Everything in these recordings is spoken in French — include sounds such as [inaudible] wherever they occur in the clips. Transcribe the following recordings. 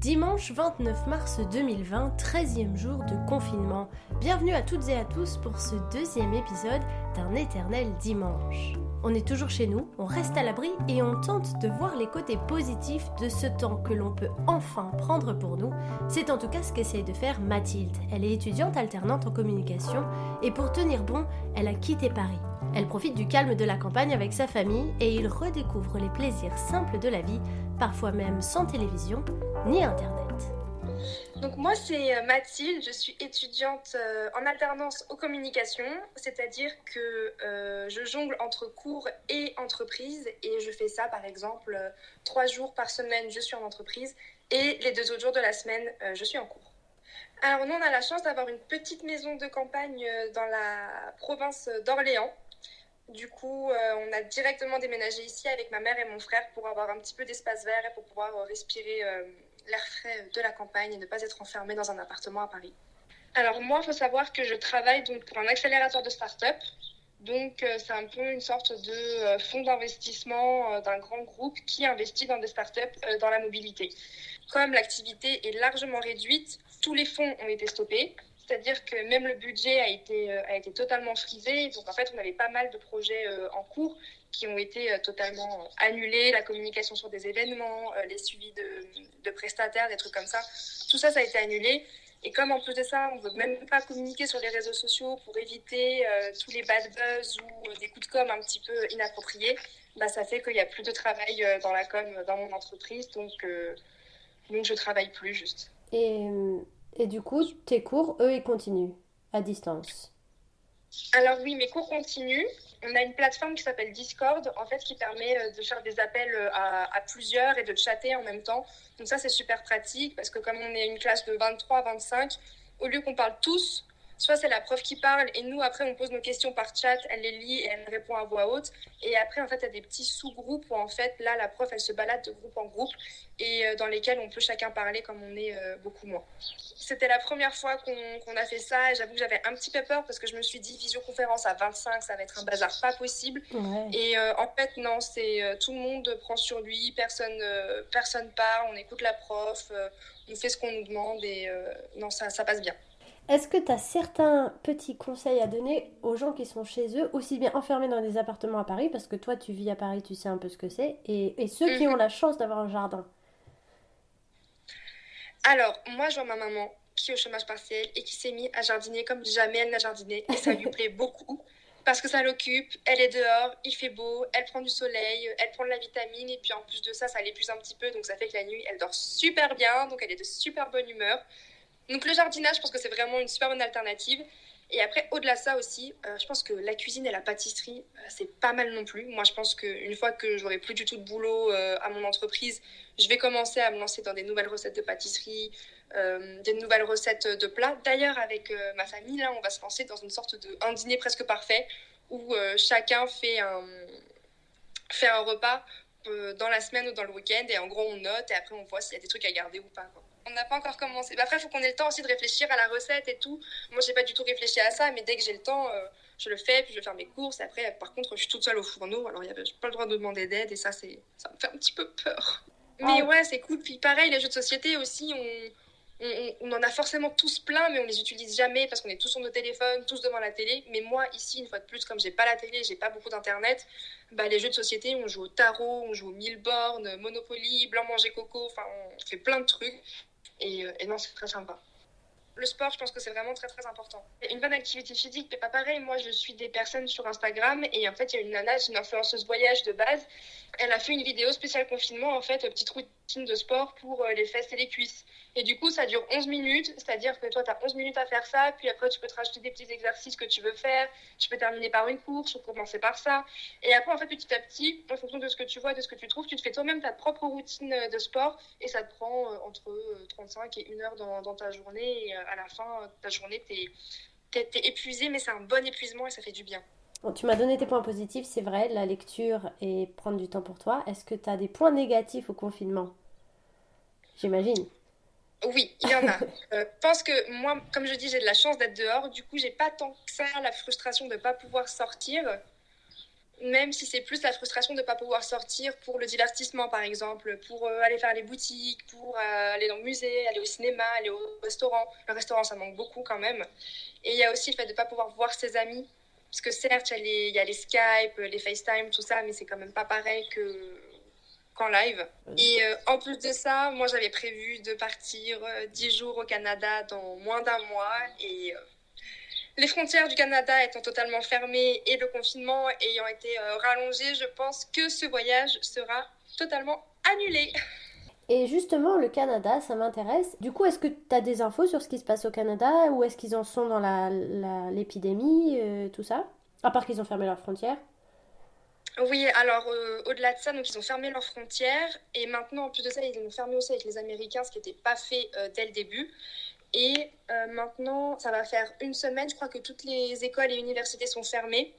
Dimanche 29 mars 2020, 13e jour de confinement. Bienvenue à toutes et à tous pour ce deuxième épisode d'un éternel dimanche. On est toujours chez nous, on reste à l'abri et on tente de voir les côtés positifs de ce temps que l'on peut enfin prendre pour nous. C'est en tout cas ce qu'essaye de faire Mathilde. Elle est étudiante alternante en communication et pour tenir bon, elle a quitté Paris. Elle profite du calme de la campagne avec sa famille et il redécouvre les plaisirs simples de la vie, parfois même sans télévision ni Internet. Donc moi c'est euh, Mathilde, je suis étudiante euh, en alternance aux communications, c'est-à-dire que euh, je jongle entre cours et entreprise. Et je fais ça par exemple trois jours par semaine je suis en entreprise. Et les deux autres jours de la semaine je suis en cours. Alors nous on a la chance d'avoir une petite maison de campagne dans la province d'Orléans. Du coup, on a directement déménagé ici avec ma mère et mon frère pour avoir un petit peu d'espace vert et pour pouvoir respirer l'air frais de la campagne et ne pas être enfermé dans un appartement à Paris. Alors moi, il faut savoir que je travaille donc pour un accélérateur de start-up. Donc c'est un peu une sorte de fonds d'investissement d'un grand groupe qui investit dans des start-up dans la mobilité. Comme l'activité est largement réduite, tous les fonds ont été stoppés. C'est-à-dire que même le budget a été, euh, a été totalement frisé. Donc en fait, on avait pas mal de projets euh, en cours qui ont été euh, totalement annulés. La communication sur des événements, les suivis de, prestataires, des trucs comme ça. Tout ça, ça a été annulé. Et comme en plus de ça, on ne veut même pas communiquer sur les réseaux sociaux pour éviter tous les bad buzz ou des coups de com un petit peu inappropriés, bah, ça fait qu'il n'y a plus de travail dans la com dans mon entreprise. Donc, donc je travaille plus juste. Et et du coup, tes cours, eux, ils continuent à distance Alors oui, mes cours continuent. On a une plateforme qui s'appelle Discord, en fait, qui permet euh, de faire des appels euh, à, plusieurs et de chatter en même temps. Donc ça, c'est super pratique parce que comme on est une classe de 23, 25, au lieu qu'on parle tous, soit c'est la prof qui parle et nous après on pose nos questions par chat, elle les lit et elle répond à voix haute. Et après en fait il y a des petits sous-groupes où en fait là la prof elle se balade de groupe en groupe et euh, dans lesquels on peut chacun parler comme on est euh, beaucoup moins. C'était la première fois qu'on a fait ça et j'avoue que j'avais un petit peu peur parce que je me suis dit visioconférence à 25 ça va être un bazar pas possible. Et euh, en fait non c'est tout le monde prend sur lui, personne personne parle, on écoute la prof, on fait ce qu'on nous demande et non ça, ça passe bien. Est-ce que tu as certains petits conseils à donner aux gens qui sont chez eux, aussi bien enfermés dans des appartements à Paris, parce que toi tu vis à Paris, tu sais un peu ce que c'est, et, ceux qui mhm. ont la chance d'avoir un jardin? Alors, moi je vois ma maman qui est au chômage partiel et qui s'est mise à jardiner comme jamais elle n'a jardiné, et ça lui [laughs] plaît beaucoup. Parce que ça l'occupe, elle est dehors, il fait beau, elle prend du soleil, elle prend de la vitamine, et puis en plus de ça, ça l'épuise un petit peu, donc ça fait que la nuit, elle dort super bien, donc elle est de super bonne humeur. Donc le jardinage, je pense que c'est vraiment une super bonne alternative. Et après, au-delà de ça aussi, euh, je pense que la cuisine et la pâtisserie, euh, c'est pas mal non plus. Moi, je pense qu'une fois que j'aurai plus du tout de boulot euh, à mon entreprise, je vais commencer à me lancer dans des nouvelles recettes de pâtisserie, des nouvelles recettes de plats. D'ailleurs, avec ma famille, là, on va se lancer dans une sorte de un dîner presque parfait où chacun fait un, fait un repas dans la semaine ou dans le week-end et en gros, on note et après, on voit s'il y a des trucs à garder ou pas. On n'a pas encore commencé. Bah, après, il faut qu'on ait le temps aussi de réfléchir à la recette et tout. Moi, j'ai pas du tout réfléchi à ça, mais dès que j'ai le temps, euh, je le fais, puis je vais faire mes courses. Après, par contre, je suis toute seule au fourneau, alors je n'ai pas le droit de demander d'aide, et ça, c'est, ça me fait un petit peu peur. Mais ouais, c'est cool. Puis pareil, les jeux de société aussi, on, on, en a forcément tous plein, mais on les utilise jamais parce qu'on est tous sur nos téléphones, tous devant la télé. Mais moi, ici, une fois de plus, comme j'ai pas la télé, j'ai pas beaucoup d'internet, bah, les jeux de société, on joue au tarot, on joue au mille bornes, Monopoly, blanc manger coco, enfin, on fait plein de trucs. Euh, et, non, c'est très sympa. Le sport, je pense que c'est vraiment très très important. Une bonne activité physique, mais pas pareil. Moi, je suis des personnes sur Instagram et en fait, il y a une nana, c'est une influenceuse voyage de base. Elle a fait une vidéo spéciale confinement, en fait, petite routine de sport pour euh, les fesses et les cuisses. Et du coup, ça dure 11 minutes, c'est-à-dire que toi, tu as 11 minutes à faire ça, puis après, tu peux te rajouter des petits exercices que tu veux faire, tu peux terminer par une course ou commencer par ça. Et après, en fait, petit à petit, en fonction de ce que tu vois, de ce que tu trouves, tu te fais toi-même ta propre routine euh, de sport et ça te prend euh, entre 35 euh, et 1 heure dans, ta journée. Et à la fin de ta journée, tu es, épuisé, mais c'est un bon épuisement et ça fait du bien. tu m'as donné tes points positifs, c'est vrai, la lecture et prendre du temps pour toi. Est-ce que tu as des points négatifs au confinement? J'imagine. Oui, il y en a. [laughs] Euh, je pense que moi, comme je dis, j'ai de la chance d'être dehors. Du coup, j'ai pas tant que ça la frustration de ne pas pouvoir sortir. même si c'est plus la frustration de ne pas pouvoir sortir pour le divertissement, par exemple, pour euh, aller faire les boutiques, pour euh, aller dans le musée, aller au cinéma, aller au restaurant. Le restaurant, ça manque beaucoup quand même. Et il y a aussi le fait de ne pas pouvoir voir ses amis. Parce que certes, il y, y, a les Skype, les FaceTime, tout ça, mais c'est quand même pas pareil que qu'en live. Et euh, en plus de ça, moi, j'avais prévu de partir 10 jours au Canada dans moins d'un mois. Et les frontières du Canada étant totalement fermées et le confinement ayant été euh, rallongé, je pense que ce voyage sera totalement annulé. Et justement, le Canada, ça m'intéresse. Du coup, est-ce que tu as des infos sur ce qui se passe au Canada Où est-ce qu'ils en sont dans l'épidémie, euh, tout ça? À part qu'ils ont fermé leurs frontières oui, alors euh, au-delà de ça, donc ils ont fermé leurs frontières et maintenant en plus de ça, ils ont fermé aussi avec les Américains, ce qui n'était pas fait dès le début. Et euh, maintenant, ça va faire une semaine, je crois que toutes les écoles et universités sont fermées.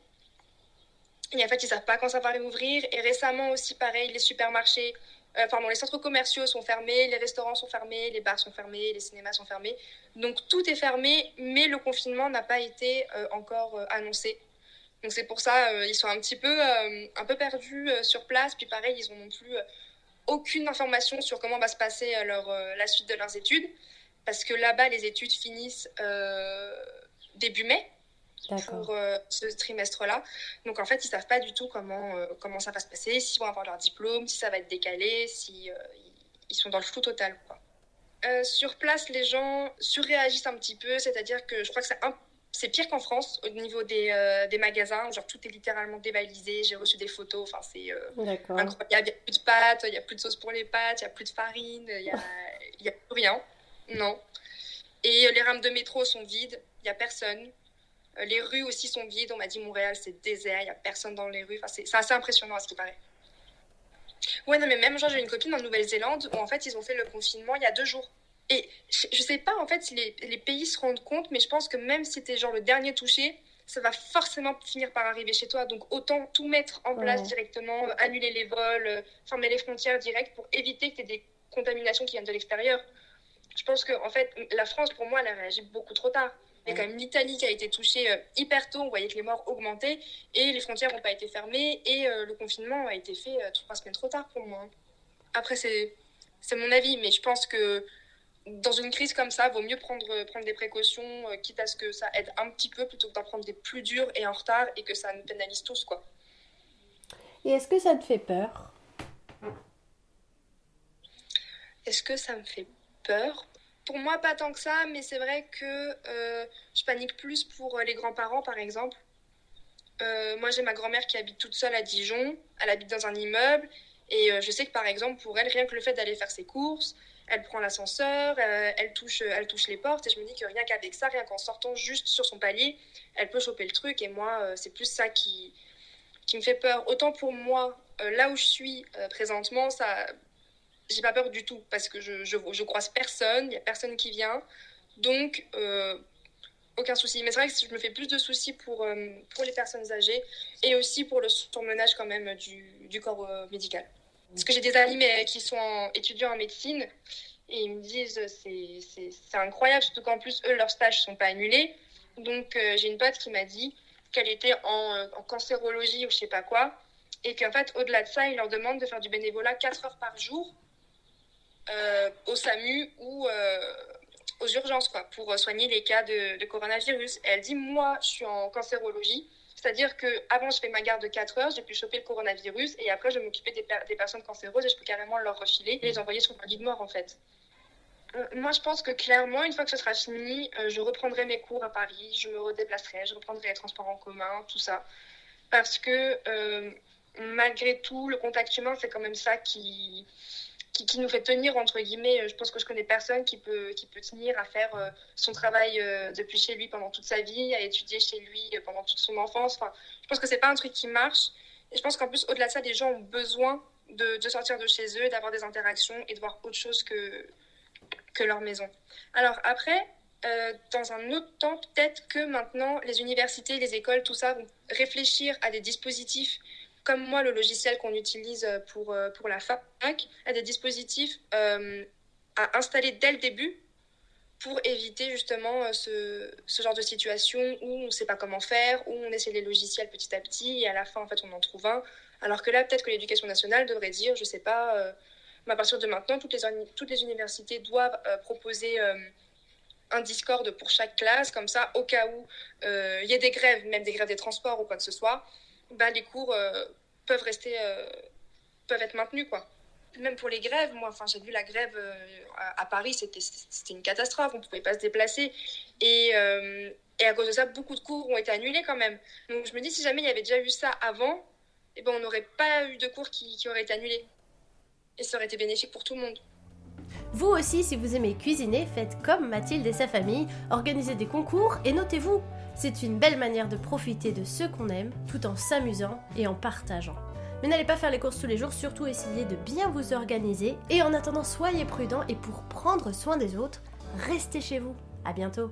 Et en fait, ils savent pas quand ça va réouvrir. Et récemment aussi, pareil, les supermarchés, euh, pardon, les centres commerciaux sont fermés, les restaurants sont fermés, les bars sont fermés, les cinémas sont fermés. Donc tout est fermé, mais le confinement n'a pas été euh, encore annoncé. Donc c'est pour ça, ils sont un petit peu, un peu perdus sur place. Puis pareil, ils n'ont non plus aucune information sur comment va se passer leur, la suite de leurs études parce que là-bas, les études finissent euh, début mai pour euh, ce trimestre-là. Donc en fait, ils savent pas du tout comment, euh, comment ça va se passer, s'ils vont avoir leur diplôme, si ça va être décalé, si ils sont dans le flou total. Quoi. sur place, les gens surréagissent un petit peu, c'est-à-dire que je crois que c'est c'est pire qu'en France au niveau des, des, magasins, genre tout est littéralement dévalisé, j'ai reçu des photos, enfin c'est incroyable, il n'y a plus de pâtes, il n'y a plus de sauce pour les pâtes, il n'y a plus de farine, il n'y a, a plus rien. Non. Et euh, les rames de métro sont vides, il n'y a personne. Euh, les rues aussi sont vides. On m'a dit Montréal, c'est désert, il n'y a personne dans les rues. Enfin, c'est assez impressionnant à ce qui paraît. Ouais, non, mais même, genre, j'ai une copine en Nouvelle-Zélande où en fait, ils ont fait le confinement il y a deux jours. Et je, ne sais pas en fait si les, les, pays se rendent compte, mais je pense que même si tu es genre le dernier touché, ça va forcément finir par arriver chez toi. Donc autant tout mettre en place directement, annuler les vols, fermer les frontières directes pour éviter que tu aies des contaminations qui viennent de l'extérieur je pense que en fait, la France, pour moi, elle a réagi beaucoup trop tard. Il y a quand même l'Italie qui a été touchée euh, hyper tôt. On voyait que les morts augmentaient et les frontières n'ont pas été fermées et euh, le confinement a été fait euh, trois semaines trop tard pour moi. Après, c'est, c'est mon avis, mais je pense que dans une crise comme ça, il vaut mieux prendre, prendre des précautions, quitte à ce que ça aide un petit peu plutôt que d'en prendre des plus dures et en retard et que ça nous pénalise tous. quoi. Et est-ce que ça te fait peur? Est-ce que ça me fait peur? Pour moi, pas tant que ça, mais c'est vrai que euh, je panique plus pour euh, les grands-parents, par exemple. Euh, moi, j'ai ma grand-mère qui habite toute seule à Dijon. Elle habite dans un immeuble. Et je sais que, par exemple, pour elle, rien que le fait d'aller faire ses courses, elle prend l'ascenseur, elle, touche, elle touche les portes. Et je me dis que rien qu'avec ça, rien qu'en sortant juste sur son palier, elle peut choper le truc. Et moi, c'est plus ça qui, qui me fait peur. Autant pour moi, là où je suis présentement, ça, j'ai pas peur du tout parce que je, je, croise personne, il y a personne qui vient. Donc, euh, aucun souci. Mais c'est vrai que je me fais plus de soucis pour, euh, pour les personnes âgées et aussi pour le surmenage quand même du, du corps euh, médical. Parce que j'ai des amis qui sont étudiants en médecine et ils me disent c'est incroyable, surtout qu'en plus, eux, leurs stages sont pas annulés. Donc, j'ai une pote qui m'a dit qu'elle était en, en, cancérologie ou je sais pas quoi et qu'en fait, au-delà de ça, ils leur demandent de faire du bénévolat 4 heures par jour euh, au SAMU ou euh, aux urgences quoi, pour soigner les cas de, coronavirus. Et elle dit, moi, je suis en cancérologie, c'est-à-dire que avant je fais ma garde de 4 heures, j'ai pu choper le coronavirus et après je m'occuper des, des, personnes cancéreuses et je peux carrément leur refiler et les envoyer sur un lit de mort en fait. Euh, moi, je pense que clairement, une fois que ce sera fini, je reprendrai mes cours à Paris, je me redéplacerai, je reprendrai les transports en commun, tout ça. Parce que malgré tout, le contact humain, c'est quand même ça qui, qui, nous fait tenir, entre guillemets. Je pense que je connais personne qui peut, qui peut tenir à faire euh, son travail euh, depuis chez lui pendant toute sa vie, à étudier chez lui euh, pendant toute son enfance. Enfin, je pense que c'est pas un truc qui marche. Et je pense qu'en plus, au-delà de ça, les gens ont besoin de, de sortir de chez eux, d'avoir des interactions et de voir autre chose que, que leur maison. Alors après, dans un autre temps, peut-être que maintenant, les universités, les écoles, tout ça vont réfléchir à des dispositifs comme moi, le logiciel qu'on utilise pour, euh, pour la fac a des dispositifs euh, à installer dès le début pour éviter justement ce, ce, genre de situation où on ne sait pas comment faire, où on essaie les logiciels petit à petit et à la fin en fait on en trouve un. Alors que là peut-être que l'éducation nationale devrait dire, je sais pas, à partir de maintenant toutes les, universités doivent proposer un Discord pour chaque classe, comme ça, au cas où euh, il y a des grèves, même des grèves des transports ou quoi que ce soit, bah, les cours euh, peuvent rester, euh, peuvent être maintenus, quoi. Même pour les grèves, moi, enfin, j'ai vu la grève à, Paris, c'était une catastrophe, on ne pouvait pas se déplacer. Et, et, à cause de ça, beaucoup de cours ont été annulés quand même. Donc je me dis, si jamais il y avait déjà eu ça avant, eh ben, on n'aurait pas eu de cours qui, qui auraient été annulés. Et ça aurait été bénéfique pour tout le monde. Vous aussi, si vous aimez cuisiner, faites comme Mathilde et sa famille, organisez des concours et notez-vous. C'est une belle manière de profiter de ce qu'on aime tout en s'amusant et en partageant. Mais n'allez pas faire les courses tous les jours, surtout essayez de bien vous organiser. Et en attendant, soyez prudents et pour prendre soin des autres, restez chez vous. À bientôt